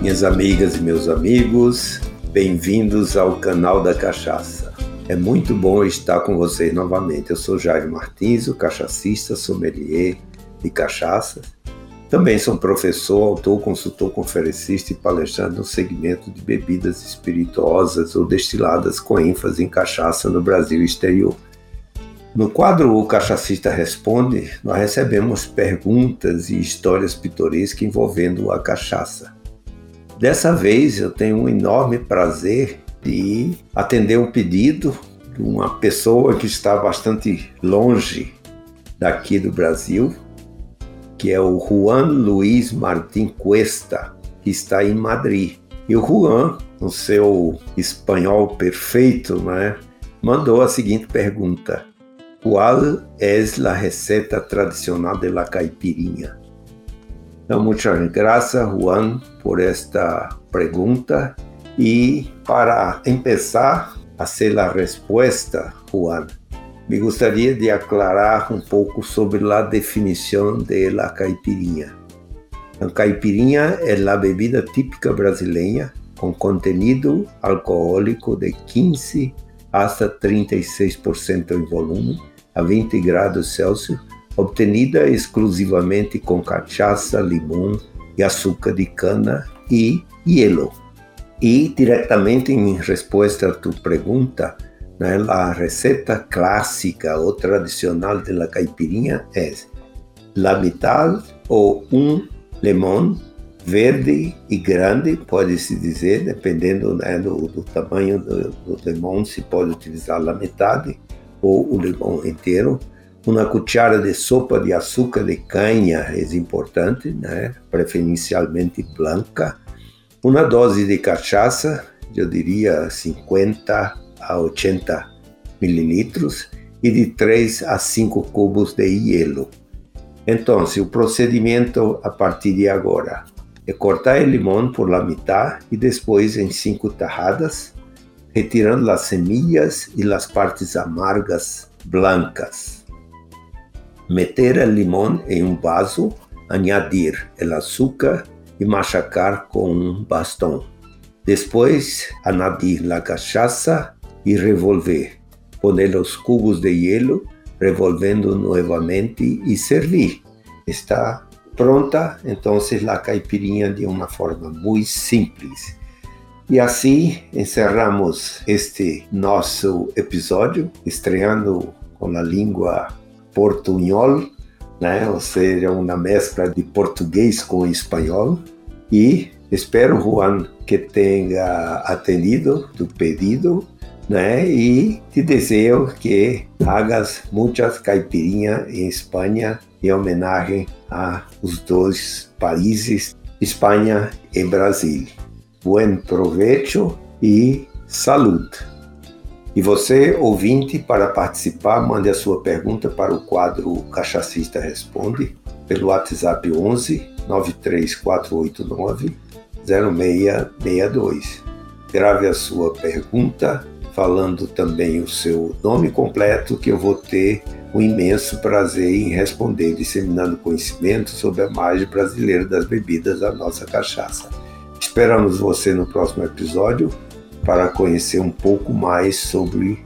Minhas amigas e meus amigos, bem-vindos ao canal da Cachaça. É muito bom estar com vocês novamente. Eu sou Jair Martins, o cachacista, sommelier de cachaças. Também sou professor, autor, consultor, conferencista e palestrante no segmento de bebidas espirituosas ou destiladas com ênfase em cachaça no Brasil e exterior. No quadro O Cachacista Responde, nós recebemos perguntas e histórias pitorescas envolvendo a cachaça. Dessa vez eu tenho um enorme prazer de atender um pedido de uma pessoa que está bastante longe daqui do Brasil, que é o Juan Luiz Martin Cuesta, que está em Madrid. E o Juan, no seu espanhol perfeito, né, mandou a seguinte pergunta: Qual é a receita tradicional de la caipirinha? Então, muchas gracias, Juan, por esta pergunta. E para começar a ser a resposta, Juan, me gostaria de aclarar um pouco sobre a definição de la caipirinha. A caipirinha é a bebida típica brasileira com contenido alcoólico de 15 hasta 36% em volume a 20 graus Celsius obtenida exclusivamente com cachaça, limão e açúcar de cana e hielo. E diretamente em resposta à tua pergunta, né, a receita clássica ou tradicional da caipirinha é la mitad ou um limão verde e grande, pode-se dizer, dependendo né, do, do, tamanho do, do limão, se pode utilizar a metade ou o limão inteiro uma cuchara de sopa de açúcar de canha é importante, né? preferencialmente branca. Uma dose de cachaça, eu diria 50 a 80 mililitros, e de 3 a 5 cubos de hielo. Então, o procedimento a partir de agora é cortar o limão por la metade e depois em cinco tajadas, retirando as semillas e as partes amargas blancas meter o limão em um vaso, añadir o açúcar e machacar com um bastão. Depois, añadir a cachaça e revolver. Poner os cubos de hielo, revolvendo novamente e servir. Está pronta, então, a caipirinha de uma forma muito simples. E assim encerramos este nosso episódio, estreando com a língua portunhol, né? ou seja, uma mescla de português com espanhol. E espero, Juan, que tenha atendido tu pedido né? E te desejo que hagas muitas caipirinhas em Espanha em homenagem a os dois países, Espanha e Brasil. Buen provecho e saúde. E você, ouvinte, para participar, mande a sua pergunta para o quadro Cachacista Responde pelo WhatsApp 11 93489 0662. Grave a sua pergunta, falando também o seu nome completo, que eu vou ter um imenso prazer em responder, disseminando conhecimento sobre a margem brasileira das bebidas da nossa cachaça. Esperamos você no próximo episódio para conhecer um pouco mais sobre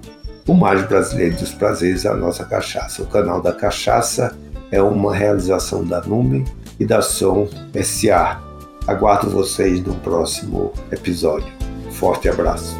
o Mágico Brasileiro dos Prazeres, a nossa cachaça. O canal da cachaça é uma realização da Nume e da Som SA. Aguardo vocês no próximo episódio. Forte abraço.